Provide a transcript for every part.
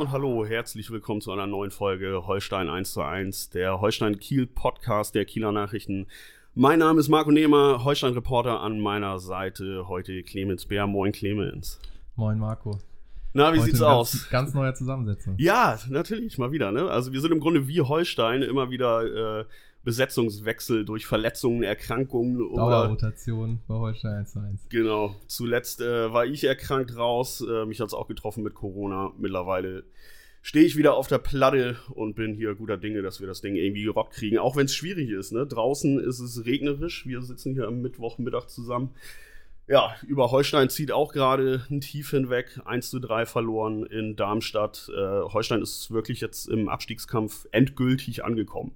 Und hallo, herzlich willkommen zu einer neuen Folge Holstein 1 zu 1, der Holstein Kiel Podcast der Kieler Nachrichten. Mein Name ist Marco Nehmer, Holstein Reporter an meiner Seite, heute Clemens Bär. Moin Clemens. Moin Marco. Na, wie Heute sieht's aus? Ganz neue Zusammensetzung. Ja, natürlich, mal wieder. Ne? Also wir sind im Grunde wie Holstein immer wieder äh, Besetzungswechsel durch Verletzungen, Erkrankungen oder. Dauerrotation bei Holstein 1 1. Genau. Zuletzt äh, war ich erkrankt raus. Äh, mich hat es auch getroffen mit Corona. Mittlerweile stehe ich wieder auf der Platte und bin hier guter Dinge, dass wir das Ding irgendwie gerockt kriegen. Auch wenn es schwierig ist. Ne? Draußen ist es regnerisch. Wir sitzen hier am Mittwochmittag zusammen. Ja, über Holstein zieht auch gerade ein Tief hinweg. 1 zu 3 verloren in Darmstadt. Äh, Holstein ist wirklich jetzt im Abstiegskampf endgültig angekommen.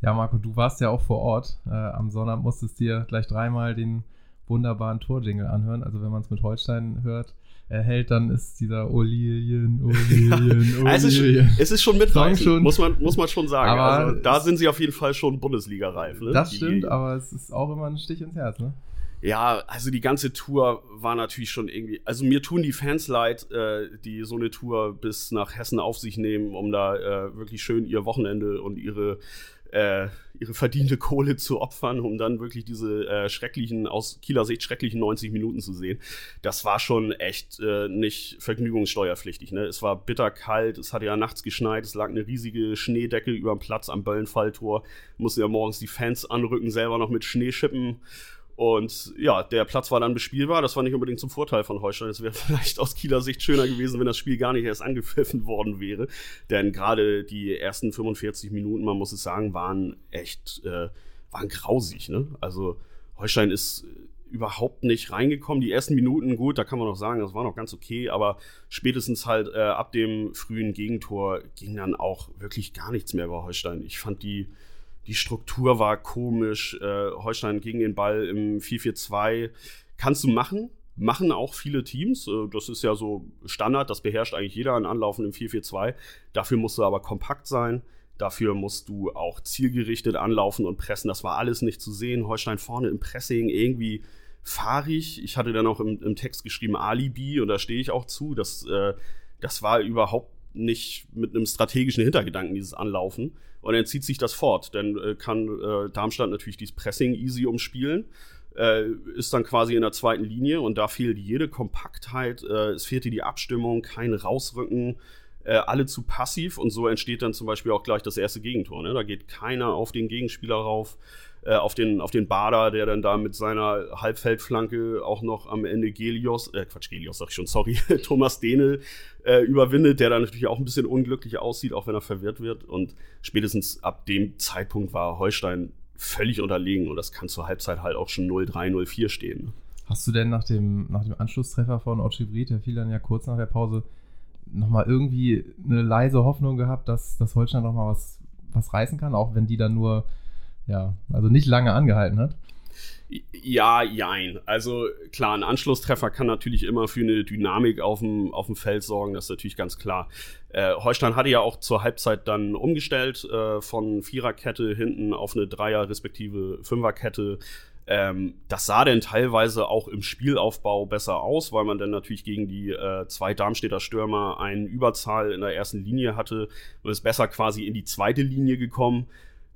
Ja, Marco, du warst ja auch vor Ort. Äh, am Sonnabend musstest dir gleich dreimal den wunderbaren Torjingle anhören. Also wenn man es mit Holstein hört, erhält, dann ist dieser Olilien, Olilien, Olilien. es, ist schon, es ist schon mitreißend, muss man, muss man schon sagen. Aber also, da sind sie auf jeden Fall schon Bundesliga-reif. Ne? Das stimmt, Die, aber es ist auch immer ein Stich ins Herz, ne? Ja, also die ganze Tour war natürlich schon irgendwie. Also mir tun die Fans leid, äh, die so eine Tour bis nach Hessen auf sich nehmen, um da äh, wirklich schön ihr Wochenende und ihre äh, ihre verdiente Kohle zu opfern, um dann wirklich diese äh, schrecklichen, aus Kieler Sicht schrecklichen 90 Minuten zu sehen. Das war schon echt äh, nicht vergnügungssteuerpflichtig. Ne? Es war bitterkalt, es hatte ja nachts geschneit, es lag eine riesige Schneedecke über dem Platz am Böllenfalltor. Mussten ja morgens die Fans anrücken, selber noch mit Schnee schippen. Und ja, der Platz war dann bespielbar. Das war nicht unbedingt zum Vorteil von Holstein. Es wäre vielleicht aus Kieler Sicht schöner gewesen, wenn das Spiel gar nicht erst angepfiffen worden wäre. Denn gerade die ersten 45 Minuten, man muss es sagen, waren echt, äh, waren grausig. Ne? Also Holstein ist überhaupt nicht reingekommen. Die ersten Minuten, gut, da kann man noch sagen, das war noch ganz okay, aber spätestens halt äh, ab dem frühen Gegentor ging dann auch wirklich gar nichts mehr bei Holstein. Ich fand die die Struktur war komisch. Äh, Holstein gegen den Ball im 4-4-2. Kannst du machen. Machen auch viele Teams. Äh, das ist ja so Standard. Das beherrscht eigentlich jeder an Anlaufen im 4-4-2. Dafür musst du aber kompakt sein. Dafür musst du auch zielgerichtet anlaufen und pressen. Das war alles nicht zu sehen. Holstein vorne im Pressing irgendwie fahrig. Ich hatte dann auch im, im Text geschrieben Alibi und da stehe ich auch zu. Das, äh, das war überhaupt nicht mit einem strategischen Hintergedanken, dieses Anlaufen. Und dann zieht sich das fort. Dann äh, kann äh, Darmstadt natürlich dieses Pressing easy umspielen. Äh, ist dann quasi in der zweiten Linie und da fehlt jede Kompaktheit. Äh, es fehlte die Abstimmung, kein Rausrücken. Äh, alle zu passiv und so entsteht dann zum Beispiel auch gleich das erste Gegentor. Ne? Da geht keiner auf den Gegenspieler rauf äh, auf, den, auf den Bader, der dann da mit seiner Halbfeldflanke auch noch am Ende Gelios, äh, Quatsch, Gelios sag ich schon, sorry, Thomas Dehnel äh, überwindet, der dann natürlich auch ein bisschen unglücklich aussieht, auch wenn er verwirrt wird. Und spätestens ab dem Zeitpunkt war Holstein völlig unterlegen und das kann zur Halbzeit halt auch schon 0-3, 0-4 stehen. Hast du denn nach dem, nach dem Anschlusstreffer von Ochibrit, der fiel dann ja kurz nach der Pause, nochmal irgendwie eine leise Hoffnung gehabt, dass, dass Holstein nochmal was, was reißen kann, auch wenn die dann nur ja, also nicht lange angehalten hat. Ja, jein. Also klar, ein Anschlusstreffer kann natürlich immer für eine Dynamik auf dem, auf dem Feld sorgen, das ist natürlich ganz klar. Äh, Holstein hatte ja auch zur Halbzeit dann umgestellt äh, von Viererkette hinten auf eine Dreier- respektive Fünferkette. Ähm, das sah dann teilweise auch im Spielaufbau besser aus, weil man dann natürlich gegen die äh, zwei Darmstädter Stürmer eine Überzahl in der ersten Linie hatte und ist besser quasi in die zweite Linie gekommen.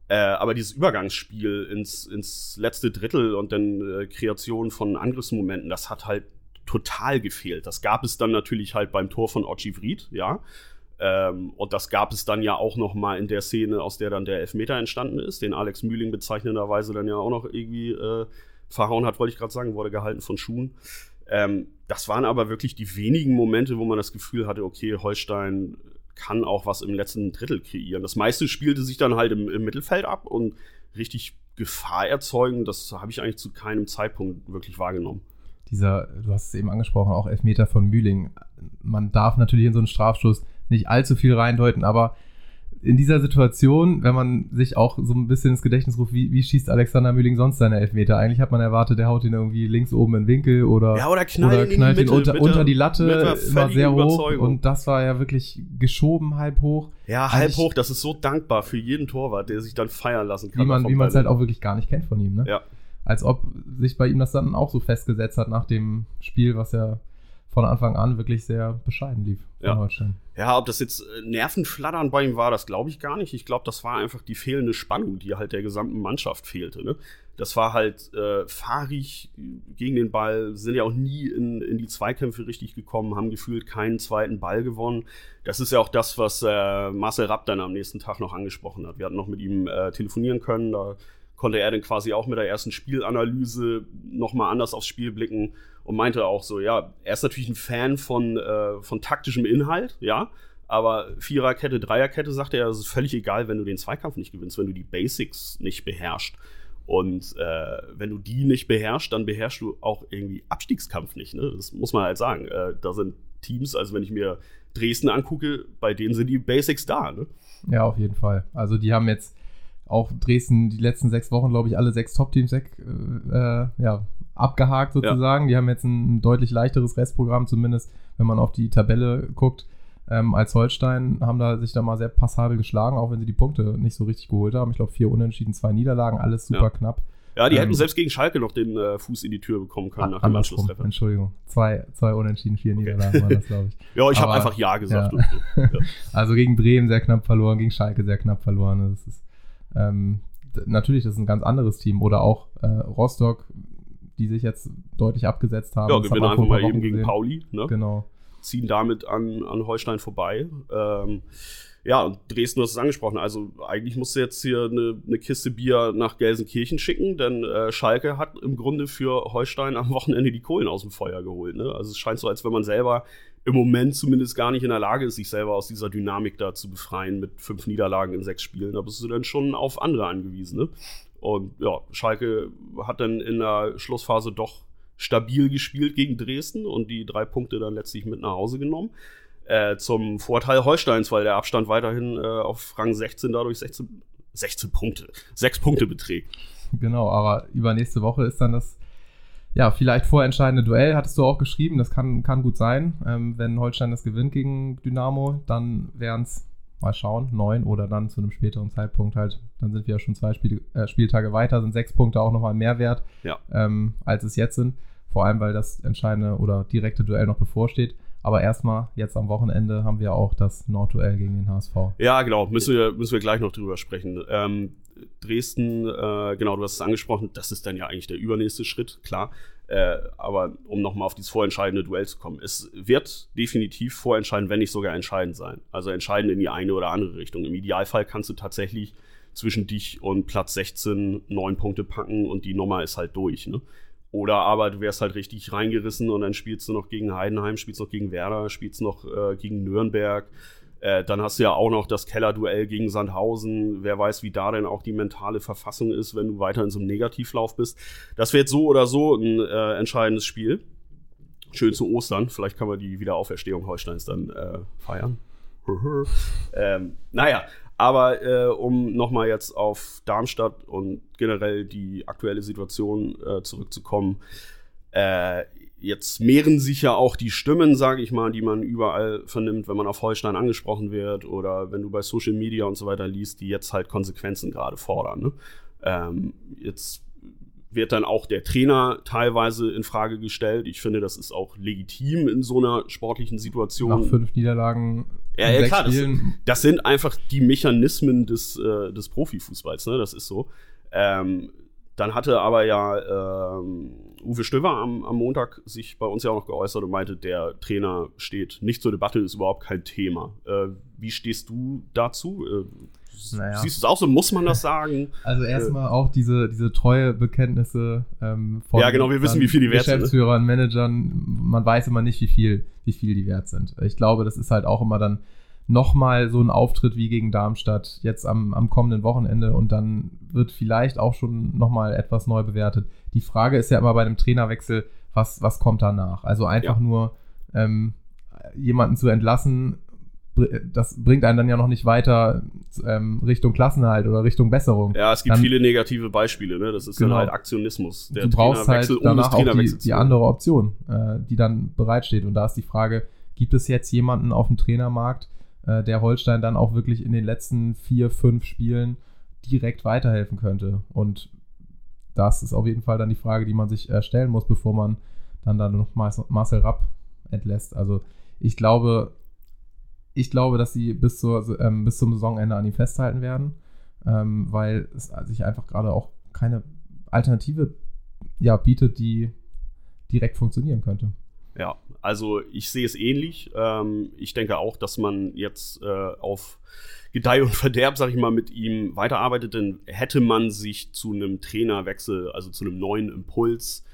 Äh, aber dieses Übergangsspiel ins, ins letzte Drittel und dann äh, Kreation von Angriffsmomenten, das hat halt total gefehlt. Das gab es dann natürlich halt beim Tor von Ochi Vried, ja. Ähm, und das gab es dann ja auch noch mal in der Szene, aus der dann der Elfmeter entstanden ist, den Alex Mühling bezeichnenderweise dann ja auch noch irgendwie äh, verhauen hat, wollte ich gerade sagen, wurde gehalten von Schuhen. Ähm, das waren aber wirklich die wenigen Momente, wo man das Gefühl hatte, okay, Holstein kann auch was im letzten Drittel kreieren. Das meiste spielte sich dann halt im, im Mittelfeld ab und richtig Gefahr erzeugen, das habe ich eigentlich zu keinem Zeitpunkt wirklich wahrgenommen. Dieser, du hast es eben angesprochen, auch Elfmeter von Mühling. Man darf natürlich in so einen Strafstoß nicht allzu viel reindeuten, aber in dieser Situation, wenn man sich auch so ein bisschen ins Gedächtnis ruft, wie, wie schießt Alexander Mühling sonst seine Elfmeter? Eigentlich hat man erwartet, der haut ihn irgendwie links oben in den Winkel oder, ja, oder knallt, oder knallt ihn, Mitte, unter, mit unter die Latte, immer sehr hoch. Und das war ja wirklich geschoben halb hoch. Ja, halb also hoch, das ist so dankbar für jeden Torwart, der sich dann feiern lassen kann. Wie man es halt auch wirklich gar nicht kennt von ihm, ne? Ja. Als ob sich bei ihm das dann auch so festgesetzt hat nach dem Spiel, was ja von Anfang an wirklich sehr bescheiden lief ja. Ja, ob das jetzt äh, Nervenflattern bei ihm war, das glaube ich gar nicht. Ich glaube, das war einfach die fehlende Spannung, die halt der gesamten Mannschaft fehlte. Ne? Das war halt äh, fahrig gegen den Ball, sind ja auch nie in, in die Zweikämpfe richtig gekommen, haben gefühlt keinen zweiten Ball gewonnen. Das ist ja auch das, was äh, Marcel Rapp dann am nächsten Tag noch angesprochen hat. Wir hatten noch mit ihm äh, telefonieren können, da konnte er dann quasi auch mit der ersten Spielanalyse nochmal anders aufs Spiel blicken und meinte auch so, ja, er ist natürlich ein Fan von, äh, von taktischem Inhalt, ja, aber Viererkette, Dreierkette, sagte er, es ist völlig egal, wenn du den Zweikampf nicht gewinnst, wenn du die Basics nicht beherrschst. Und äh, wenn du die nicht beherrschst, dann beherrschst du auch irgendwie Abstiegskampf nicht. Ne? Das muss man halt sagen. Äh, da sind Teams, also wenn ich mir Dresden angucke, bei denen sind die Basics da. Ne? Ja, auf jeden Fall. Also die haben jetzt auch Dresden die letzten sechs Wochen, glaube ich, alle sechs Top-Teams weg, äh, ja, abgehakt sozusagen. Ja. Die haben jetzt ein, deutlich leichteres Restprogramm, zumindest wenn man auf die Tabelle guckt. Ähm, als Holstein haben da sich da mal sehr passabel geschlagen, auch wenn sie die Punkte nicht so richtig geholt haben. Ich glaube, vier Unentschieden, zwei Niederlagen, alles super ja. knapp. Ja, die ähm, hätten selbst gegen Schalke noch den äh, Fuß in die Tür bekommen können nach dem Anschlusstreffer. Entschuldigung. Zwei, zwei Unentschieden, vier okay. Niederlagen waren das, glaube ich. ja, ich habe einfach Ja gesagt. Ja. So. Ja. Also gegen Bremen sehr knapp verloren, gegen Schalke sehr knapp verloren. Das ist ähm, natürlich, das ist ein ganz anderes Team. Oder auch äh, Rostock, die sich jetzt deutlich abgesetzt haben. Ja, gewinnen einfach mal eben gegen Pauli. Ne? Genau. Ziehen damit an, an Holstein vorbei. Ähm, ja, und Dresden, du hast es angesprochen. Also eigentlich musst du jetzt hier eine, eine Kiste Bier nach Gelsenkirchen schicken, denn äh, Schalke hat im Grunde für Holstein am Wochenende die Kohlen aus dem Feuer geholt. Ne? Also es scheint so, als wenn man selber im Moment zumindest gar nicht in der Lage ist, sich selber aus dieser Dynamik da zu befreien mit fünf Niederlagen in sechs Spielen. Da bist du dann schon auf andere angewiesen. Ne? Und ja, Schalke hat dann in der Schlussphase doch stabil gespielt gegen Dresden und die drei Punkte dann letztlich mit nach Hause genommen. Äh, zum Vorteil Holsteins, weil der Abstand weiterhin äh, auf Rang 16 dadurch 16, 16 Punkte, sechs Punkte beträgt. Genau, aber übernächste Woche ist dann das ja, vielleicht vorentscheidende Duell, hattest du auch geschrieben. Das kann, kann gut sein. Ähm, wenn Holstein das gewinnt gegen Dynamo, dann wären es, mal schauen, neun oder dann zu einem späteren Zeitpunkt halt, dann sind wir ja schon zwei Spiel, äh, Spieltage weiter, sind sechs Punkte auch nochmal mehr wert, ja. ähm, als es jetzt sind. Vor allem, weil das entscheidende oder direkte Duell noch bevorsteht. Aber erstmal, jetzt am Wochenende haben wir auch das Nordduell gegen den HSV. Ja, genau. Müssen wir, müssen wir gleich noch drüber sprechen. Ähm, Dresden, äh, genau, du hast es angesprochen, das ist dann ja eigentlich der übernächste Schritt, klar. Äh, aber um nochmal auf dieses vorentscheidende Duell zu kommen, es wird definitiv vorentscheidend, wenn nicht sogar entscheidend sein. Also entscheidend in die eine oder andere Richtung. Im Idealfall kannst du tatsächlich zwischen dich und Platz 16 neun Punkte packen und die Nummer ist halt durch. Ne? Oder aber du wärst halt richtig reingerissen und dann spielst du noch gegen Heidenheim, spielst noch gegen Werder, spielst noch äh, gegen Nürnberg äh, dann hast du ja auch noch das Kellerduell gegen Sandhausen. Wer weiß, wie da denn auch die mentale Verfassung ist, wenn du weiter in so einem Negativlauf bist. Das wird so oder so ein äh, entscheidendes Spiel. Schön zu Ostern. Vielleicht kann man die Wiederauferstehung Holsteins dann äh, feiern. ähm, naja, aber äh, um nochmal jetzt auf Darmstadt und generell die aktuelle Situation äh, zurückzukommen. Äh, Jetzt mehren sich ja auch die Stimmen, sage ich mal, die man überall vernimmt, wenn man auf Holstein angesprochen wird oder wenn du bei Social Media und so weiter liest, die jetzt halt Konsequenzen gerade fordern. Ne? Ähm, jetzt wird dann auch der Trainer teilweise in Frage gestellt. Ich finde, das ist auch legitim in so einer sportlichen Situation. Nach fünf Niederlagen. Ja, ja klar, das, das, sind einfach die Mechanismen des, äh, des Profifußballs, ne? Das ist so. Ähm, dann hatte aber ja ähm, Uwe Stöver am, am, Montag sich bei uns ja auch noch geäußert und meinte, der Trainer steht nicht zur Debatte, ist überhaupt kein Thema. Äh, wie stehst du dazu? Äh, naja. Siehst du es auch so? Muss man das sagen? Also erstmal äh, auch diese, diese treue Bekenntnisse ähm, von ja, genau, wir wissen, wie viel die wert. Ne? Geschäftsführern, Managern, man weiß immer nicht, wie viel, wie viel die wert sind. Ich glaube, das ist halt auch immer dann nochmal so ein Auftritt wie gegen Darmstadt jetzt am, am kommenden Wochenende und dann wird vielleicht auch schon nochmal etwas neu bewertet. Die Frage ist ja immer bei einem Trainerwechsel, was, was kommt danach? Also einfach ja. nur ähm, jemanden zu entlassen, das bringt einen dann ja noch nicht weiter ähm, Richtung Klassenhalt oder Richtung Besserung. Ja, es gibt dann, viele negative Beispiele, ne? Das ist genau. dann halt Aktionismus. Der du brauchst halt danach um auch die, die andere Option, äh, die dann bereitsteht. Und da ist die Frage, gibt es jetzt jemanden auf dem Trainermarkt, äh, der Holstein dann auch wirklich in den letzten vier, fünf Spielen direkt weiterhelfen könnte? Und das ist auf jeden Fall dann die Frage, die man sich äh, stellen muss, bevor man dann, dann noch Marcel Rapp entlässt. Also ich glaube, ich glaube, dass sie bis, zur, ähm, bis zum Saisonende an ihm festhalten werden, ähm, weil es sich einfach gerade auch keine Alternative ja, bietet, die direkt funktionieren könnte. Ja, also ich sehe es ähnlich. Ähm, ich denke auch, dass man jetzt äh, auf Gedeih und Verderb, sag ich mal, mit ihm weiterarbeitet, denn hätte man sich zu einem Trainerwechsel, also zu einem neuen Impuls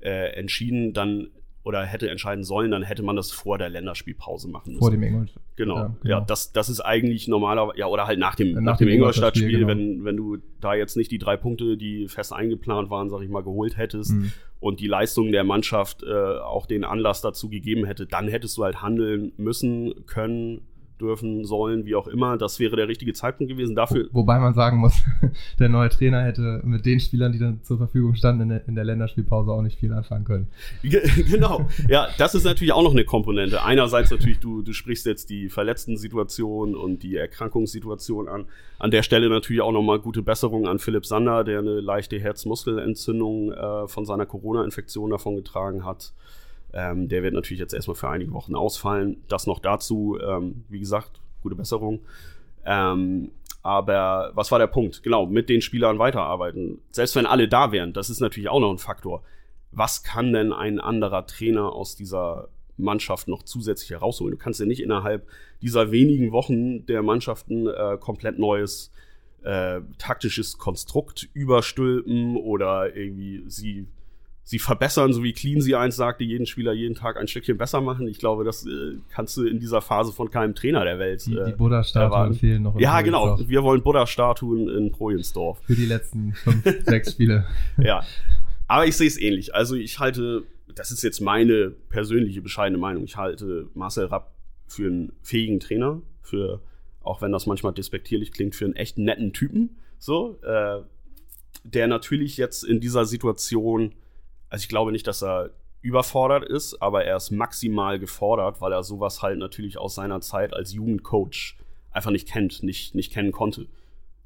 äh, entschieden, dann oder hätte entscheiden sollen, dann hätte man das vor der Länderspielpause machen müssen. Vor dem Ingolstadt. Genau. Ja, genau. ja das, das ist eigentlich normalerweise, ja, oder halt nach dem, nach, nach dem, dem Ingolstadt-Spiel, genau. wenn, wenn du da jetzt nicht die drei Punkte, die fest eingeplant waren, sag ich mal, geholt hättest mhm. und die Leistung der Mannschaft äh, auch den Anlass dazu gegeben hätte, dann hättest du halt handeln müssen, können, dürfen, sollen, wie auch immer. Das wäre der richtige Zeitpunkt gewesen dafür. Wobei man sagen muss, der neue Trainer hätte mit den Spielern, die dann zur Verfügung standen in der, Länderspielpause, auch nicht viel anfangen können. genau. Ja, das ist natürlich auch noch eine Komponente. Einerseits natürlich, du, du sprichst jetzt die verletzten Situation und die Erkrankungssituation an. An der Stelle natürlich auch nochmal gute Besserung an Philipp Sander, der eine leichte Herzmuskelentzündung äh, von seiner Corona-Infektion davon getragen hat. Ähm, der wird natürlich jetzt erstmal für einige Wochen ausfallen. Das noch dazu, ähm, wie gesagt, gute Besserung. Ähm, aber was war der Punkt? Genau, mit den Spielern weiterarbeiten. Selbst wenn alle da wären, das ist natürlich auch noch ein Faktor. Was kann denn ein anderer Trainer aus dieser Mannschaft noch zusätzlich herausholen? Du kannst ja nicht innerhalb dieser wenigen Wochen der Mannschaften äh, komplett neues äh, taktisches Konstrukt überstülpen oder irgendwie sie sie verbessern, so wie Clean sie eins sagte, jeden Spieler jeden Tag ein Stückchen besser machen. Ich glaube, das äh, kannst du in dieser Phase von keinem Trainer der Welt. Die, äh, die Buddha-Statuen fehlen noch. Ja, genau. Wir wollen Buddha-Statuen in Projensdorf. Für die letzten fünf, sechs Spiele. Ja. Aber ich sehe es ähnlich. Also ich halte, das ist jetzt meine persönliche bescheidene Meinung, ich halte Marcel Rapp für einen fähigen Trainer, für, auch wenn das manchmal despektierlich klingt, für einen echt netten Typen. So, äh, der natürlich jetzt in dieser Situation also ich glaube nicht, dass er überfordert ist, aber er ist maximal gefordert, weil er sowas halt natürlich aus seiner Zeit als Jugendcoach einfach nicht kennt, nicht, nicht kennen konnte.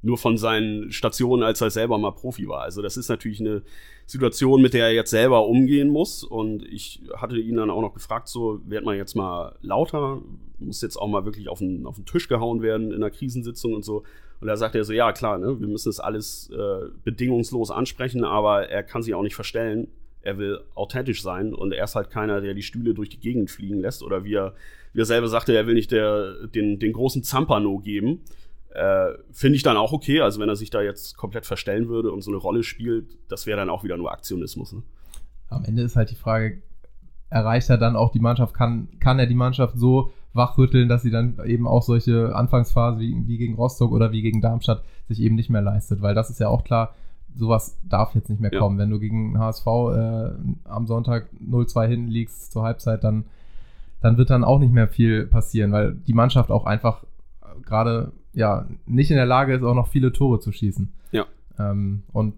Nur von seinen Stationen, als er selber mal Profi war. Also das ist natürlich eine Situation, mit der er jetzt selber umgehen muss. Und ich hatte ihn dann auch noch gefragt, so wird man jetzt mal lauter, muss jetzt auch mal wirklich auf den, auf den Tisch gehauen werden in einer Krisensitzung und so. Und da sagt er so, ja klar, ne, wir müssen das alles äh, bedingungslos ansprechen, aber er kann sich auch nicht verstellen er will authentisch sein und er ist halt keiner, der die Stühle durch die Gegend fliegen lässt oder wie er, wie er selber sagte, er will nicht der, den, den großen Zampano geben. Äh, Finde ich dann auch okay. Also wenn er sich da jetzt komplett verstellen würde und so eine Rolle spielt, das wäre dann auch wieder nur Aktionismus. Ne? Am Ende ist halt die Frage, erreicht er dann auch die Mannschaft, kann, kann er die Mannschaft so wachrütteln, dass sie dann eben auch solche Anfangsphase wie, wie gegen Rostock oder wie gegen Darmstadt sich eben nicht mehr leistet, weil das ist ja auch klar, sowas darf jetzt nicht mehr ja. kommen. Wenn du gegen HSV äh, am Sonntag 0-2 hinten liegst zur Halbzeit, dann, dann wird dann auch nicht mehr viel passieren, weil die Mannschaft auch einfach äh, gerade ja nicht in der Lage ist, auch noch viele Tore zu schießen. Ja. Ähm, und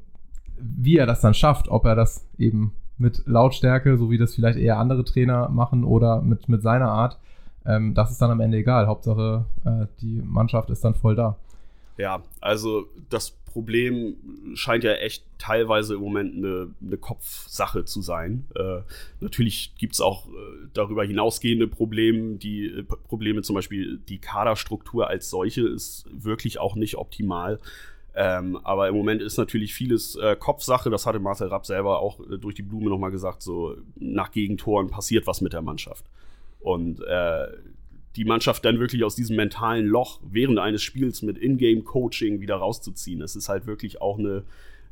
wie er das dann schafft, ob er das eben mit Lautstärke, so wie das vielleicht eher andere Trainer machen, oder mit, mit seiner Art, ähm, das ist dann am Ende egal. Hauptsache, äh, die Mannschaft ist dann voll da. Ja, also das Problem scheint ja echt teilweise im Moment eine, eine Kopfsache zu sein. Äh, natürlich gibt es auch äh, darüber hinausgehende Probleme, die äh, Probleme zum Beispiel die Kaderstruktur als solche ist wirklich auch nicht optimal. Ähm, aber im Moment ist natürlich vieles äh, Kopfsache. Das hatte Marcel Rapp selber auch äh, durch die Blume nochmal gesagt. So nach Gegentoren passiert was mit der Mannschaft. Und äh, die Mannschaft dann wirklich aus diesem mentalen Loch während eines Spiels mit Ingame-Coaching wieder rauszuziehen. Das ist halt wirklich auch eine,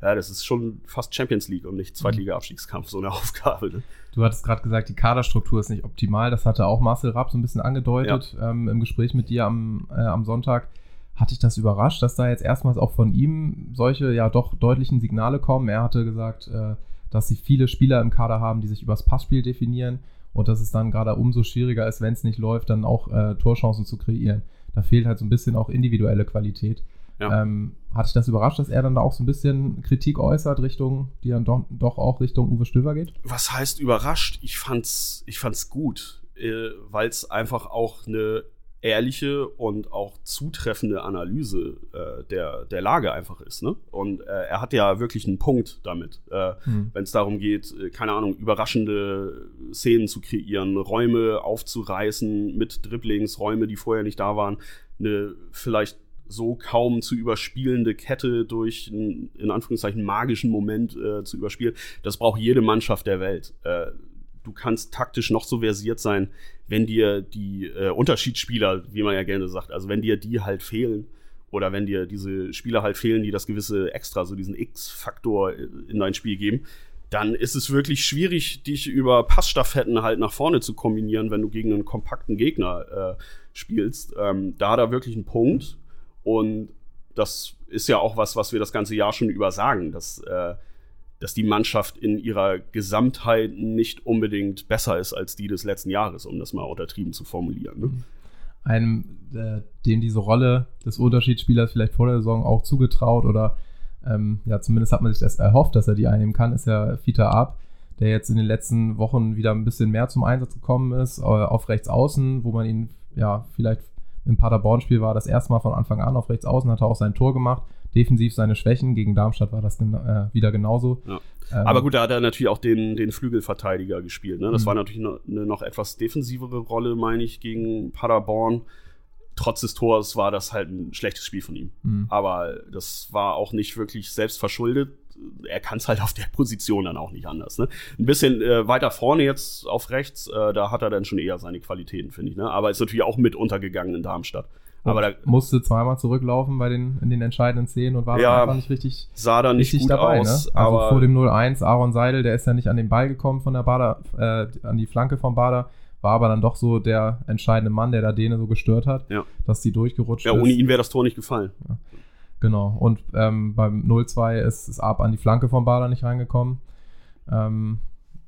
ja, das ist schon fast Champions League und nicht Zweitliga-Abstiegskampf, so eine Aufgabe. Ne? Du hattest gerade gesagt, die Kaderstruktur ist nicht optimal. Das hatte auch Marcel Rapp so ein bisschen angedeutet ja. ähm, im Gespräch mit dir am, äh, am Sonntag. Hat dich das überrascht, dass da jetzt erstmals auch von ihm solche ja doch deutlichen Signale kommen? Er hatte gesagt, äh, dass sie viele Spieler im Kader haben, die sich übers Passspiel definieren und dass es dann gerade umso schwieriger ist, wenn es nicht läuft, dann auch äh, Torchancen zu kreieren. Da fehlt halt so ein bisschen auch individuelle Qualität. Ja. Ähm, hat dich das überrascht, dass er dann da auch so ein bisschen Kritik äußert, Richtung, die dann doch, doch auch Richtung Uwe Stöver geht? Was heißt überrascht? Ich fand's, ich fand's gut, äh, weil es einfach auch eine ehrliche und auch zutreffende Analyse äh, der, der Lage einfach ist. Ne? Und äh, er hat ja wirklich einen Punkt damit, äh, mhm. wenn es darum geht, äh, keine Ahnung, überraschende Szenen zu kreieren, Räume aufzureißen mit Dribblings, Räume, die vorher nicht da waren, eine vielleicht so kaum zu überspielende Kette durch einen, in Anführungszeichen, magischen Moment äh, zu überspielen. Das braucht jede Mannschaft der Welt. Äh, du kannst taktisch noch so versiert sein, wenn dir die äh, Unterschiedsspieler, wie man ja gerne sagt, also wenn dir die halt fehlen oder wenn dir diese Spieler halt fehlen, die das gewisse Extra, so diesen X-Faktor in dein Spiel geben, dann ist es wirklich schwierig, dich über Passstaffetten halt nach vorne zu kombinieren, wenn du gegen einen kompakten Gegner äh, spielst. Ähm, da hat er wirklich einen Punkt. Und das ist ja auch was, was wir das ganze Jahr schon übersagen, dass, äh, dass die Mannschaft in ihrer Gesamtheit nicht unbedingt besser ist als die des letzten Jahres, um das mal untertrieben zu formulieren. Ne? Einem, äh, dem diese Rolle des Unterschiedsspielers vielleicht vor der Saison auch zugetraut oder ähm, ja, zumindest hat man sich das erhofft, dass er die einnehmen kann, ist ja Fita Ab, der jetzt in den letzten Wochen wieder ein bisschen mehr zum Einsatz gekommen ist, äh, auf rechts außen, wo man ihn ja vielleicht im Paderborn-Spiel war das erste Mal von Anfang an auf rechts außen, hat er auch sein Tor gemacht. Defensiv seine Schwächen. Gegen Darmstadt war das äh, wieder genauso. Ja. Ähm, Aber gut, da hat er natürlich auch den, den Flügelverteidiger gespielt. Ne? Das mhm. war natürlich eine, eine noch etwas defensivere Rolle, meine ich, gegen Paderborn trotz des Tors war das halt ein schlechtes Spiel von ihm. Mhm. Aber das war auch nicht wirklich selbst verschuldet er kann es halt auf der Position dann auch nicht anders. Ne? Ein bisschen äh, weiter vorne jetzt auf rechts, äh, da hat er dann schon eher seine Qualitäten, finde ich. Ne? Aber ist natürlich auch mit untergegangen in Darmstadt. Aber da, musste zweimal zurücklaufen bei den, in den entscheidenden Szenen und war ja, einfach nicht richtig, sah da nicht gut dabei. Aus, ne? Also vor dem 0-1, Aaron Seidel, der ist ja nicht an den Ball gekommen von der Bader, äh, an die Flanke vom Bader, war aber dann doch so der entscheidende Mann, der da Däne so gestört hat, ja. dass die durchgerutscht ja, ist. Ja, ohne ihn wäre das Tor nicht gefallen. Ja. Genau. Und ähm, beim 0-2 ist es ab an die Flanke vom Bader nicht reingekommen. Ähm,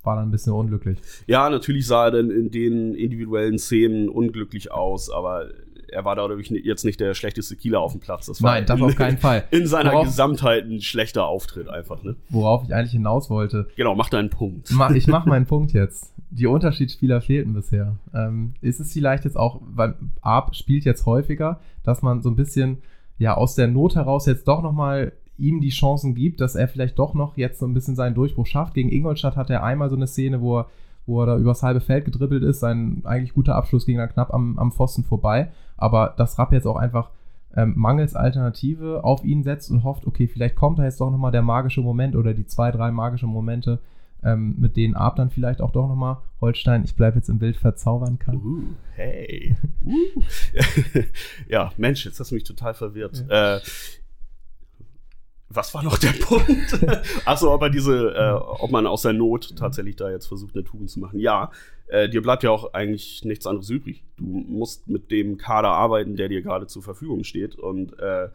war dann ein bisschen unglücklich. Ja, natürlich sah er dann in den individuellen Szenen unglücklich aus, aber er war dadurch jetzt nicht der schlechteste Kieler auf dem Platz. Das Nein, das auf keinen Fall. In seiner worauf, Gesamtheit ein schlechter Auftritt einfach. Ne? Worauf ich eigentlich hinaus wollte. Genau, mach deinen Punkt. ich mach meinen Punkt jetzt. Die Unterschiedsspieler fehlten bisher. Ähm, ist es vielleicht jetzt auch, weil Arp spielt jetzt häufiger, dass man so ein bisschen ja aus der Not heraus jetzt doch nochmal ihm die Chancen gibt, dass er vielleicht doch noch jetzt so ein bisschen seinen Durchbruch schafft. Gegen Ingolstadt hat er einmal so eine Szene, wo er, wo er da übers halbe Feld gedribbelt ist. Sein eigentlich guter Abschluss ging dann knapp am, am Pfosten vorbei. Aber das Rapp jetzt auch einfach ähm, mangels Alternative auf ihn setzt und hofft, okay, vielleicht kommt da jetzt doch nochmal der magische Moment oder die zwei, drei magischen Momente, ähm, mit denen Ab dann vielleicht auch doch nochmal Holstein, ich bleibe jetzt im Bild, verzaubern kann. Uh, hey. Uh. ja, Mensch, jetzt hast du mich total verwirrt. Ja. Äh, was war noch der Punkt? Achso, aber diese, äh, ob man aus der Not tatsächlich da jetzt versucht, eine Tugend zu machen. Ja, äh, dir bleibt ja auch eigentlich nichts anderes übrig. Du musst mit dem Kader arbeiten, der dir gerade zur Verfügung steht. Und äh,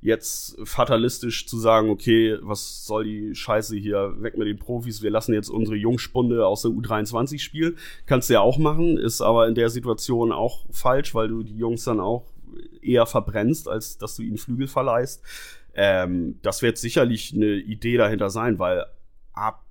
jetzt fatalistisch zu sagen, okay, was soll die Scheiße hier, weg mit den Profis, wir lassen jetzt unsere Jungspunde aus der U23 spielen. Kannst du ja auch machen, ist aber in der Situation auch falsch, weil du die Jungs dann auch eher verbrennst, als dass du ihnen Flügel verleihst. Ähm, das wird sicherlich eine Idee dahinter sein, weil ab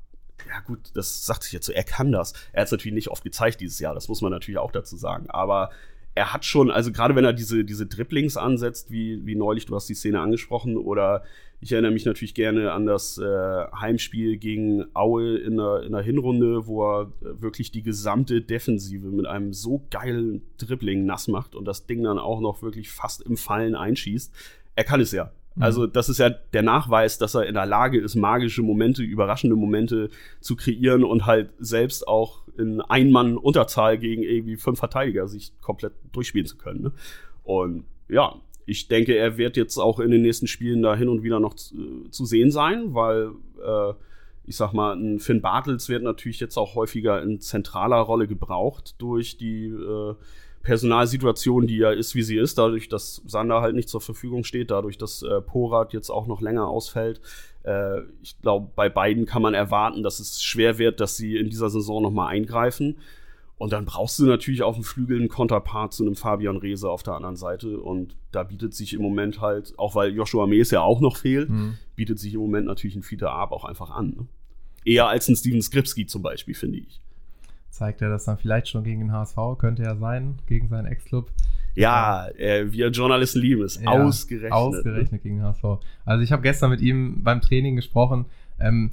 ja gut, das sagt sich jetzt so, er kann das. Er hat es natürlich nicht oft gezeigt dieses Jahr, das muss man natürlich auch dazu sagen. Aber er hat schon, also gerade wenn er diese, diese Dribblings ansetzt, wie, wie neulich, du hast die Szene angesprochen, oder ich erinnere mich natürlich gerne an das äh, Heimspiel gegen Aue in der, in der Hinrunde, wo er wirklich die gesamte Defensive mit einem so geilen Dribbling nass macht und das Ding dann auch noch wirklich fast im Fallen einschießt. Er kann es ja. Mhm. Also, das ist ja der Nachweis, dass er in der Lage ist, magische Momente, überraschende Momente zu kreieren und halt selbst auch in Ein-Mann-Unterzahl gegen irgendwie fünf Verteidiger sich komplett durchspielen zu können. Ne? Und ja, ich denke, er wird jetzt auch in den nächsten Spielen da hin und wieder noch zu, äh, zu sehen sein, weil äh, ich sag mal, ein Finn Bartels wird natürlich jetzt auch häufiger in zentraler Rolle gebraucht durch die äh, Personalsituation, die ja ist, wie sie ist, dadurch, dass Sander halt nicht zur Verfügung steht, dadurch, dass äh, Porat jetzt auch noch länger ausfällt. Äh, ich glaube, bei beiden kann man erwarten, dass es schwer wird, dass sie in dieser Saison nochmal eingreifen. Und dann brauchst du natürlich auf dem Flügel einen Konterpart zu einem Fabian Reese auf der anderen Seite. Und da bietet sich im Moment halt, auch weil Joshua Mees ja auch noch fehlt, mhm. bietet sich im Moment natürlich ein Fiete Arp auch einfach an. Ne? Eher als ein Steven Skripski zum Beispiel, finde ich. Zeigt er das dann vielleicht schon gegen den HSV? Könnte er sein, gegen seinen Ex-Club. Ja, äh, wir Journalisten lieben es. Ja, ausgerechnet. Ausgerechnet ne? gegen den HSV. Also ich habe gestern mit ihm beim Training gesprochen. Ähm,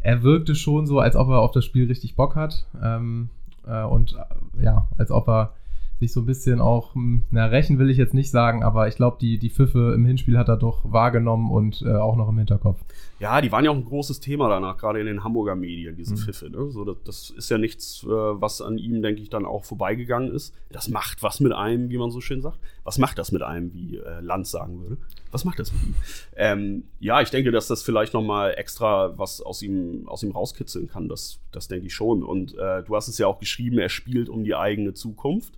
er wirkte schon so, als ob er auf das Spiel richtig Bock hat. Ähm, äh, und äh, ja, als ob er sich so ein bisschen auch, hm, na, rächen will ich jetzt nicht sagen, aber ich glaube, die, die Pfiffe im Hinspiel hat er doch wahrgenommen und äh, auch noch im Hinterkopf. Ja, die waren ja auch ein großes Thema danach, gerade in den Hamburger Medien, diese mhm. Pfiffe. Ne? So, das, das, ist ja nichts, äh, was an ihm, denke ich, dann auch vorbeigegangen ist. Das macht was mit einem, wie man so schön sagt. Was macht das mit einem, wie äh, Lanz sagen würde? Was macht das mit ihm? Ähm, ja, ich denke, dass das vielleicht noch mal extra was aus ihm, aus ihm rauskitzeln kann. Das, das denke ich schon. Und äh, du hast es ja auch geschrieben, er spielt um die eigene Zukunft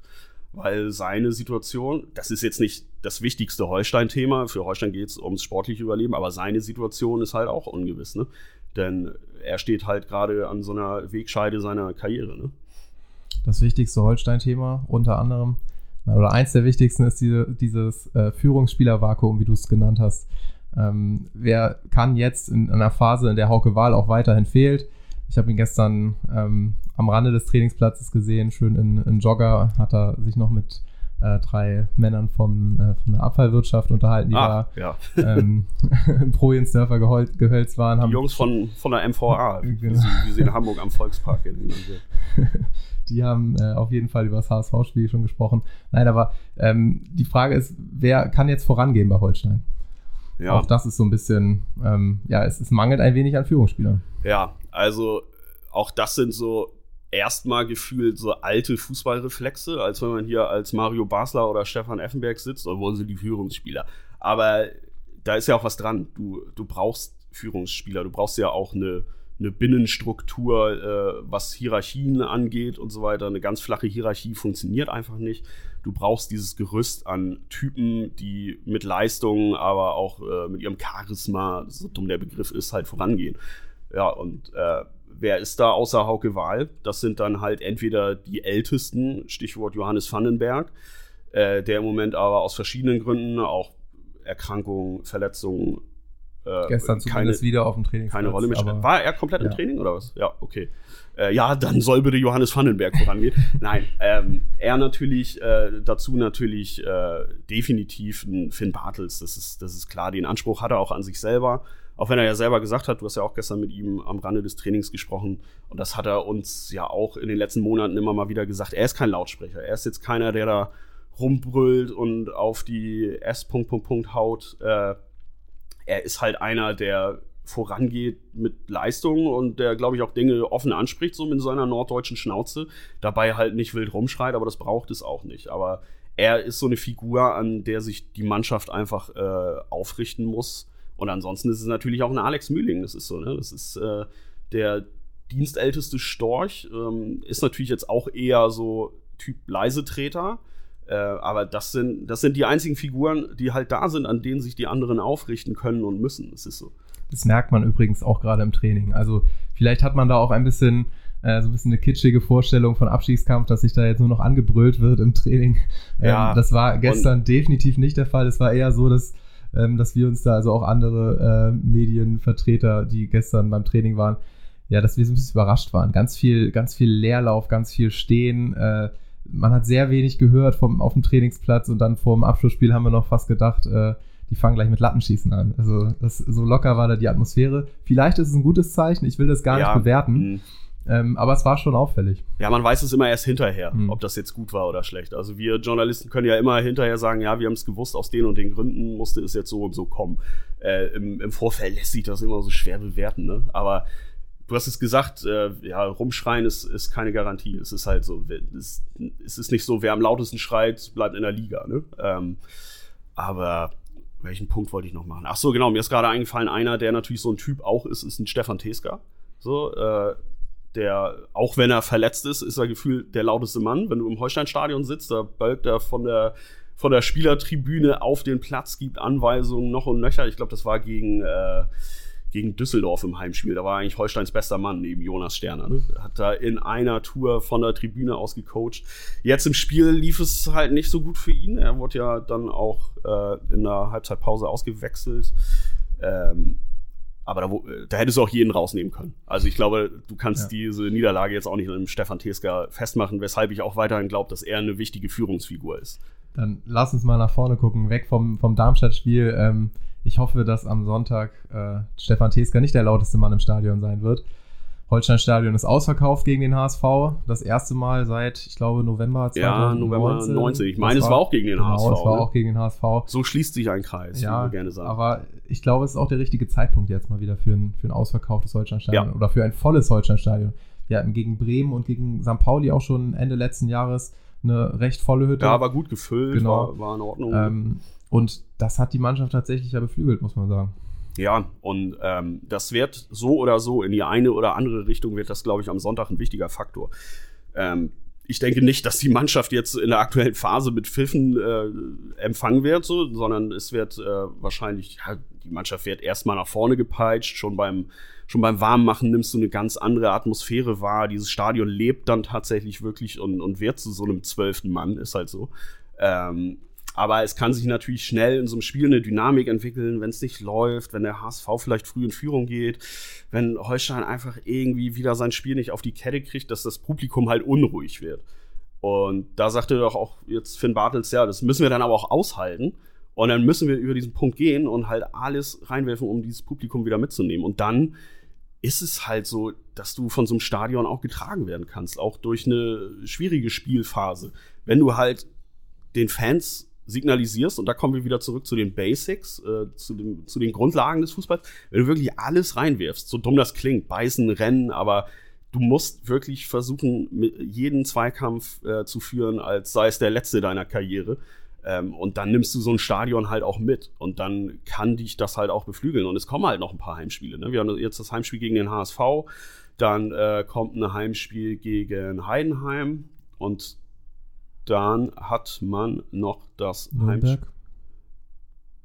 weil seine Situation, das ist jetzt nicht das wichtigste Holstein-Thema, für Holstein geht es ums sportliche Überleben, aber seine Situation ist halt auch ungewiss, ne? Denn er steht halt gerade an so einer Wegscheide seiner Karriere, ne? Das wichtigste Holstein-Thema unter anderem, oder eins der wichtigsten ist diese, dieses äh, Führungsspielervakuum, wie du es genannt hast. Ähm, wer kann jetzt in einer Phase, in der Hauke Wahl auch weiterhin fehlt, ich habe ihn gestern ähm, am Rande des Trainingsplatzes gesehen, schön in, in Jogger, hat er sich noch mit äh, drei Männern vom, äh, von der Abfallwirtschaft unterhalten, die ah, da ja. ähm, pro Surfer gehölzt waren. Die Jungs von, von der MVA, genau. wie, sie, wie, sie, in Hamburg am Volkspark wird. die haben äh, auf jeden Fall über das HSV-Spiel schon gesprochen. Nein, aber ähm, die Frage ist, wer kann jetzt vorangehen bei Holstein? Ja. Auch das ist so ein bisschen, ähm, ja, es, es mangelt ein wenig an Führungsspielern. Ja, also auch das sind so erstmal gefühlt so alte Fußballreflexe, als wenn man hier als Mario Basler oder Stefan Effenberg sitzt, wollen sie die Führungsspieler. Aber da ist ja auch was dran. Du, du brauchst Führungsspieler, du brauchst ja auch eine, eine Binnenstruktur, äh, was Hierarchien angeht und so weiter. Eine ganz flache Hierarchie funktioniert einfach nicht. Du brauchst dieses Gerüst an Typen, die mit Leistungen, aber auch äh, mit ihrem Charisma, so dumm der Begriff ist, halt vorangehen. Ja, und äh, wer ist da außer Hauke Wahl? Das sind dann halt entweder die Ältesten, Stichwort Johannes Vandenberg, äh, der im Moment aber aus verschiedenen Gründen, auch Erkrankungen, Verletzungen, äh, Gestern zumindest keine, wieder auf dem Training. Keine Rolle mehr. War er komplett ja. im Training oder was? Ja, okay. Äh, ja, dann soll bitte Johannes Vandenberg vorangehen. Nein, ähm, er natürlich, äh, dazu natürlich äh, definitiv ein Finn Bartels. Das ist, das ist klar. Den Anspruch hat er auch an sich selber. Auch wenn er ja selber gesagt hat, du hast ja auch gestern mit ihm am Rande des Trainings gesprochen. Und das hat er uns ja auch in den letzten Monaten immer mal wieder gesagt. Er ist kein Lautsprecher. Er ist jetzt keiner, der da rumbrüllt und auf die S. Punkt, Punkt, Punkt haut. Äh, er ist halt einer, der vorangeht mit Leistung und der, glaube ich, auch Dinge offen anspricht, so mit seiner norddeutschen Schnauze. Dabei halt nicht wild rumschreit, aber das braucht es auch nicht. Aber er ist so eine Figur, an der sich die Mannschaft einfach äh, aufrichten muss. Und ansonsten ist es natürlich auch ein Alex Mühling. Das ist so, ne? Das ist äh, der dienstälteste Storch. Ähm, ist natürlich jetzt auch eher so Typ Leisetreter. Äh, aber das sind, das sind die einzigen Figuren, die halt da sind, an denen sich die anderen aufrichten können und müssen. Das ist so. Das merkt man übrigens auch gerade im Training. Also vielleicht hat man da auch ein bisschen äh, so ein bisschen eine kitschige Vorstellung von Abstiegskampf, dass sich da jetzt nur noch angebrüllt wird im Training. Ähm, ja, das war gestern definitiv nicht der Fall. Es war eher so, dass, ähm, dass wir uns da, also auch andere äh, Medienvertreter, die gestern beim Training waren, ja, dass wir so ein bisschen überrascht waren. Ganz viel, ganz viel Leerlauf, ganz viel Stehen. Äh, man hat sehr wenig gehört vom, auf dem Trainingsplatz und dann vor dem Abschlussspiel haben wir noch fast gedacht, äh, die fangen gleich mit Lattenschießen an. Also das, so locker war da die Atmosphäre. Vielleicht ist es ein gutes Zeichen, ich will das gar ja, nicht bewerten. Mh. Ähm, aber es war schon auffällig. Ja, man weiß es immer erst hinterher, mhm. ob das jetzt gut war oder schlecht. Also wir Journalisten können ja immer hinterher sagen, ja, wir haben es gewusst, aus den und den Gründen musste es jetzt so und so kommen. Äh, im, Im Vorfeld lässt sich das immer so schwer bewerten, ne? Aber du hast es gesagt, äh, ja, rumschreien ist, ist keine Garantie. Es ist halt so, es, es ist nicht so, wer am lautesten schreit, bleibt in der Liga. Ne? Ähm, aber welchen Punkt wollte ich noch machen? Ach so, genau, mir ist gerade eingefallen, einer, der natürlich so ein Typ auch ist, ist ein Stefan Teska. So, äh, der, auch wenn er verletzt ist, ist er gefühlt der lauteste Mann. Wenn du im Holstein-Stadion sitzt, da bölkt er von der, von der Spielertribüne auf den Platz, gibt Anweisungen noch und nöcher. Ich glaube, das war gegen, äh, gegen Düsseldorf im Heimspiel. Da war eigentlich Holsteins bester Mann neben Jonas Sterner. Ne? Hat da in einer Tour von der Tribüne aus gecoacht. Jetzt im Spiel lief es halt nicht so gut für ihn. Er wurde ja dann auch äh, in der Halbzeitpause ausgewechselt. Ähm, aber da, da, hättest du auch jeden rausnehmen können. Also ich glaube, du kannst ja. diese Niederlage jetzt auch nicht an Stefan Teska festmachen, weshalb ich auch weiterhin glaube, dass er eine wichtige Führungsfigur ist. Dann lass uns mal nach vorne gucken, weg vom, vom Darmstadt-Spiel. Ähm, ich hoffe, dass am Sonntag äh, Stefan Teska nicht der lauteste Mann im Stadion sein wird. Holstein-Stadion ist ausverkauft gegen den HSV. Das erste Mal seit, ich glaube, November 2019. Ja, November 19. Ich meine, es war auch gegen den genau, HSV. Es war ne? auch gegen den HSV. So schließt sich ein Kreis, ja, gerne sagen. Aber ich glaube, es ist auch der richtige Zeitpunkt jetzt mal wieder für ein, für ein ausverkauftes Holstein-Stadion ja. oder für ein volles Holstein-Stadion. Wir hatten gegen Bremen und gegen St. Pauli auch schon Ende letzten Jahres eine recht volle Hütte. Ja, war gut gefüllt, genau. war, war in Ordnung. Ähm, und das hat die Mannschaft tatsächlich ja beflügelt, muss man sagen. Ja, und ähm, das wird so oder so in die eine oder andere Richtung wird das, glaube ich, am Sonntag ein wichtiger Faktor. Ähm, ich denke nicht, dass die Mannschaft jetzt in der aktuellen Phase mit Pfiffen äh, empfangen wird, so, sondern es wird äh, wahrscheinlich, ja, die Mannschaft wird erstmal nach vorne gepeitscht. Schon beim, schon beim Warmmachen nimmst du eine ganz andere Atmosphäre wahr. Dieses Stadion lebt dann tatsächlich wirklich und, und wird zu so einem zwölften Mann, ist halt so. Ähm, aber es kann sich natürlich schnell in so einem Spiel eine Dynamik entwickeln, wenn es nicht läuft, wenn der HSV vielleicht früh in Führung geht, wenn Holstein einfach irgendwie wieder sein Spiel nicht auf die Kette kriegt, dass das Publikum halt unruhig wird. Und da sagte doch auch jetzt Finn Bartels, ja, das müssen wir dann aber auch aushalten. Und dann müssen wir über diesen Punkt gehen und halt alles reinwerfen, um dieses Publikum wieder mitzunehmen. Und dann ist es halt so, dass du von so einem Stadion auch getragen werden kannst, auch durch eine schwierige Spielphase. Wenn du halt den Fans signalisierst, und da kommen wir wieder zurück zu den Basics, äh, zu, dem, zu den Grundlagen des Fußballs, wenn du wirklich alles reinwirfst, so dumm das klingt, beißen, rennen, aber du musst wirklich versuchen, jeden Zweikampf äh, zu führen, als sei es der letzte deiner Karriere. Ähm, und dann nimmst du so ein Stadion halt auch mit. Und dann kann dich das halt auch beflügeln. Und es kommen halt noch ein paar Heimspiele. Ne? Wir haben jetzt das Heimspiel gegen den HSV. Dann äh, kommt ein Heimspiel gegen Heidenheim. Und dann hat man noch das Nürnberg. Heimspiel.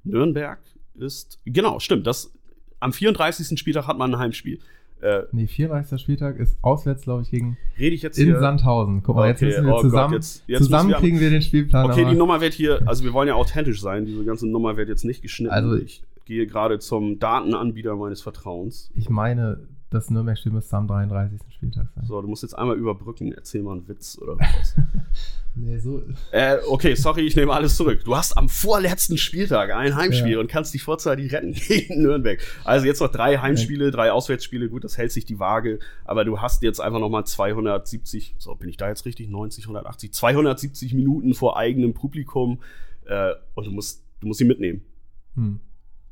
Nürnberg ist, genau, stimmt. Das, am 34. Spieltag hat man ein Heimspiel. Äh, nee, 34. Spieltag ist auswärts, glaube ich, gegen Rede ich jetzt in hier? Sandhausen. Guck mal, okay. jetzt müssen wir oh zusammen, Gott, jetzt, jetzt zusammen wir kriegen wir den Spielplan. Okay, die Nummer wird hier, also wir wollen ja authentisch sein, diese ganze Nummer wird jetzt nicht geschnitten. Also ich gehe gerade zum Datenanbieter meines Vertrauens. Ich meine, das Nürnberg-Spiel müsste am 33. Spieltag sein. So, du musst jetzt einmal überbrücken. Erzähl mal einen Witz oder was. nee, so. Äh, okay, sorry, ich nehme alles zurück. Du hast am vorletzten Spieltag ein Heimspiel ja. und kannst dich vorzeitig retten gegen Nürnberg. Also jetzt noch drei Heimspiele, drei Auswärtsspiele. Gut, das hält sich die Waage. Aber du hast jetzt einfach nochmal 270, so bin ich da jetzt richtig, 90, 180, 270 Minuten vor eigenem Publikum. Äh, und du musst, du musst sie mitnehmen. Hm.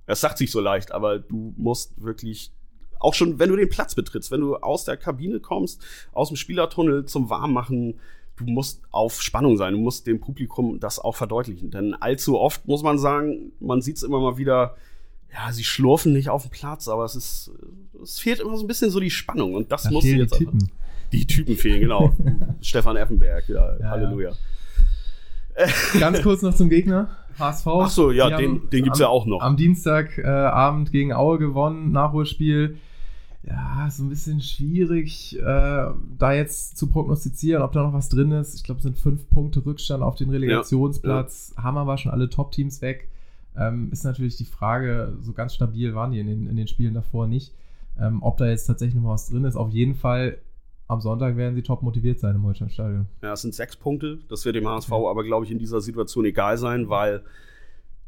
Das sagt sich so leicht, aber du musst wirklich auch schon, wenn du den Platz betrittst, wenn du aus der Kabine kommst, aus dem Spielertunnel zum Warmmachen, du musst auf Spannung sein, du musst dem Publikum das auch verdeutlichen. Denn allzu oft muss man sagen, man sieht es immer mal wieder, ja, sie schlurfen nicht auf dem Platz, aber es ist, es fehlt immer so ein bisschen so die Spannung und das da muss jetzt. Die Typen. die Typen fehlen, genau. Stefan Effenberg, ja, ja Halleluja. Ja. Ganz kurz noch zum Gegner. HSV. Ach so, ja, den, den gibt es ja auch noch. Am Dienstagabend äh, gegen Aue gewonnen, Nachholspiel ja, so ein bisschen schwierig, äh, da jetzt zu prognostizieren, ob da noch was drin ist. Ich glaube, es sind fünf Punkte Rückstand auf den Relegationsplatz. Ja, ja. Haben aber schon alle Top-Teams weg. Ähm, ist natürlich die Frage, so ganz stabil waren die in den, in den Spielen davor nicht. Ähm, ob da jetzt tatsächlich noch was drin ist. Auf jeden Fall, am Sonntag werden sie top motiviert sein im Holstein-Stadion. Ja, es sind sechs Punkte. Das wird dem HSV ja. aber, glaube ich, in dieser Situation egal sein, weil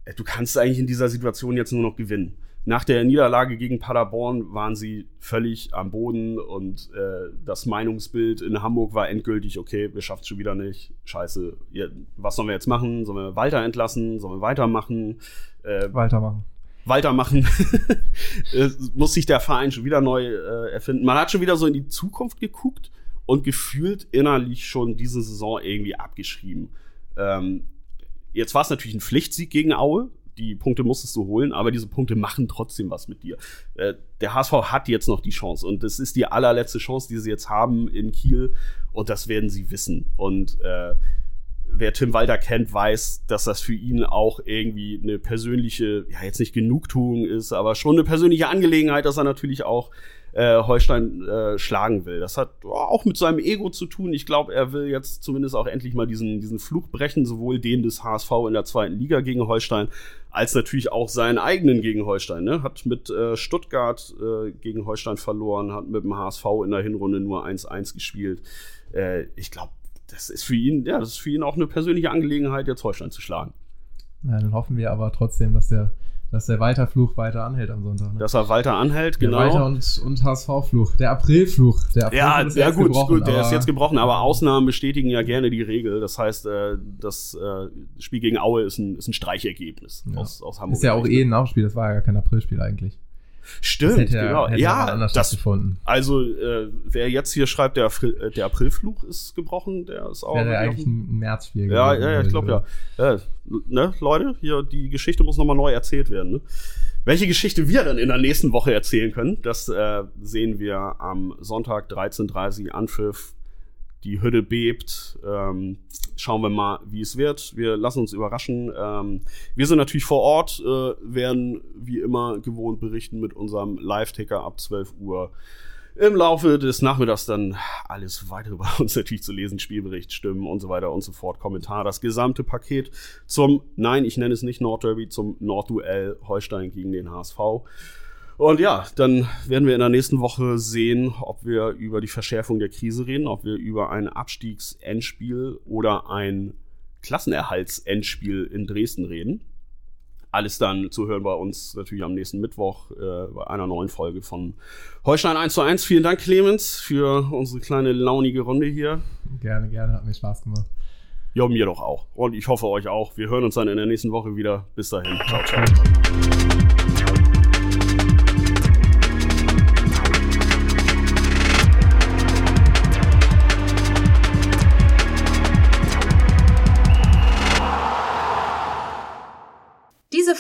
äh, du kannst eigentlich in dieser Situation jetzt nur noch gewinnen. Nach der Niederlage gegen Paderborn waren sie völlig am Boden und äh, das Meinungsbild in Hamburg war endgültig, okay, wir schaffen es schon wieder nicht. Scheiße, ja, was sollen wir jetzt machen? Sollen wir weiter entlassen? Sollen wir weitermachen? Äh, weitermachen. Weitermachen. muss sich der Verein schon wieder neu äh, erfinden. Man hat schon wieder so in die Zukunft geguckt und gefühlt innerlich schon diese Saison irgendwie abgeschrieben. Ähm, jetzt war es natürlich ein Pflichtsieg gegen Aue, die Punkte musstest du holen, aber diese Punkte machen trotzdem was mit dir. Äh, der HSV hat jetzt noch die Chance und das ist die allerletzte Chance, die sie jetzt haben in Kiel und das werden sie wissen. Und äh, wer Tim Walter kennt, weiß, dass das für ihn auch irgendwie eine persönliche, ja jetzt nicht Genugtuung ist, aber schon eine persönliche Angelegenheit, dass er natürlich auch äh, Holstein äh, schlagen will. Das hat auch mit seinem Ego zu tun. Ich glaube, er will jetzt zumindest auch endlich mal diesen, diesen Fluch brechen, sowohl den des HSV in der zweiten Liga gegen Holstein, als natürlich auch seinen eigenen gegen Holstein. Ne? Hat mit äh, Stuttgart äh, gegen Holstein verloren, hat mit dem HSV in der Hinrunde nur 1-1 gespielt. Äh, ich glaube, das ist für ihn, ja, das ist für ihn auch eine persönliche Angelegenheit, jetzt Holstein zu schlagen. Ja, dann hoffen wir aber trotzdem, dass der dass der Walter-Fluch weiter anhält am Sonntag. Ne? Dass er weiter anhält, der genau. Walter- und, und HSV-Fluch. Der April-Fluch. Der April ja, ist ja gut, gebrochen, gut, der ist jetzt gebrochen, aber Ausnahmen bestätigen ja gerne die Regel. Das heißt, äh, das äh, Spiel gegen Aue ist ein, ist ein Streichergebnis ja. aus, aus Hamburg. Ist ja auch eh ein Nachspiel, das war ja gar kein April-Spiel eigentlich. Stimmt, hätte genau. Hätte ja, das, gefunden. Also, äh, wer jetzt hier schreibt, der, April, äh, der Aprilfluch ist gebrochen, der ist auch. Wäre eigentlich ein Märzspiel. Ja, ja, ja, ich glaube ja. ja. Ne, Leute, hier, die Geschichte muss nochmal neu erzählt werden. Ne? Welche Geschichte wir dann in der nächsten Woche erzählen können, das äh, sehen wir am Sonntag 13.30 Uhr Anpfiff. Die Hütte bebt. Ähm, schauen wir mal, wie es wird. Wir lassen uns überraschen. Ähm, wir sind natürlich vor Ort, äh, werden wie immer gewohnt berichten mit unserem Live-Ticker ab 12 Uhr im Laufe des Nachmittags dann alles weitere bei uns natürlich zu lesen, Spielbericht, Stimmen und so weiter und so fort, Kommentar, das gesamte Paket zum, nein, ich nenne es nicht Nordderby, zum Nordduell Holstein gegen den HSV. Und ja, dann werden wir in der nächsten Woche sehen, ob wir über die Verschärfung der Krise reden, ob wir über ein Abstiegsendspiel oder ein Klassenerhaltsendspiel in Dresden reden. Alles dann zu hören bei uns natürlich am nächsten Mittwoch äh, bei einer neuen Folge von Holstein 1 zu 1. Vielen Dank, Clemens, für unsere kleine launige Runde hier. Gerne, gerne, hat mir Spaß gemacht. Ja, mir doch auch. Und ich hoffe euch auch. Wir hören uns dann in der nächsten Woche wieder. Bis dahin. Ciao, ciao.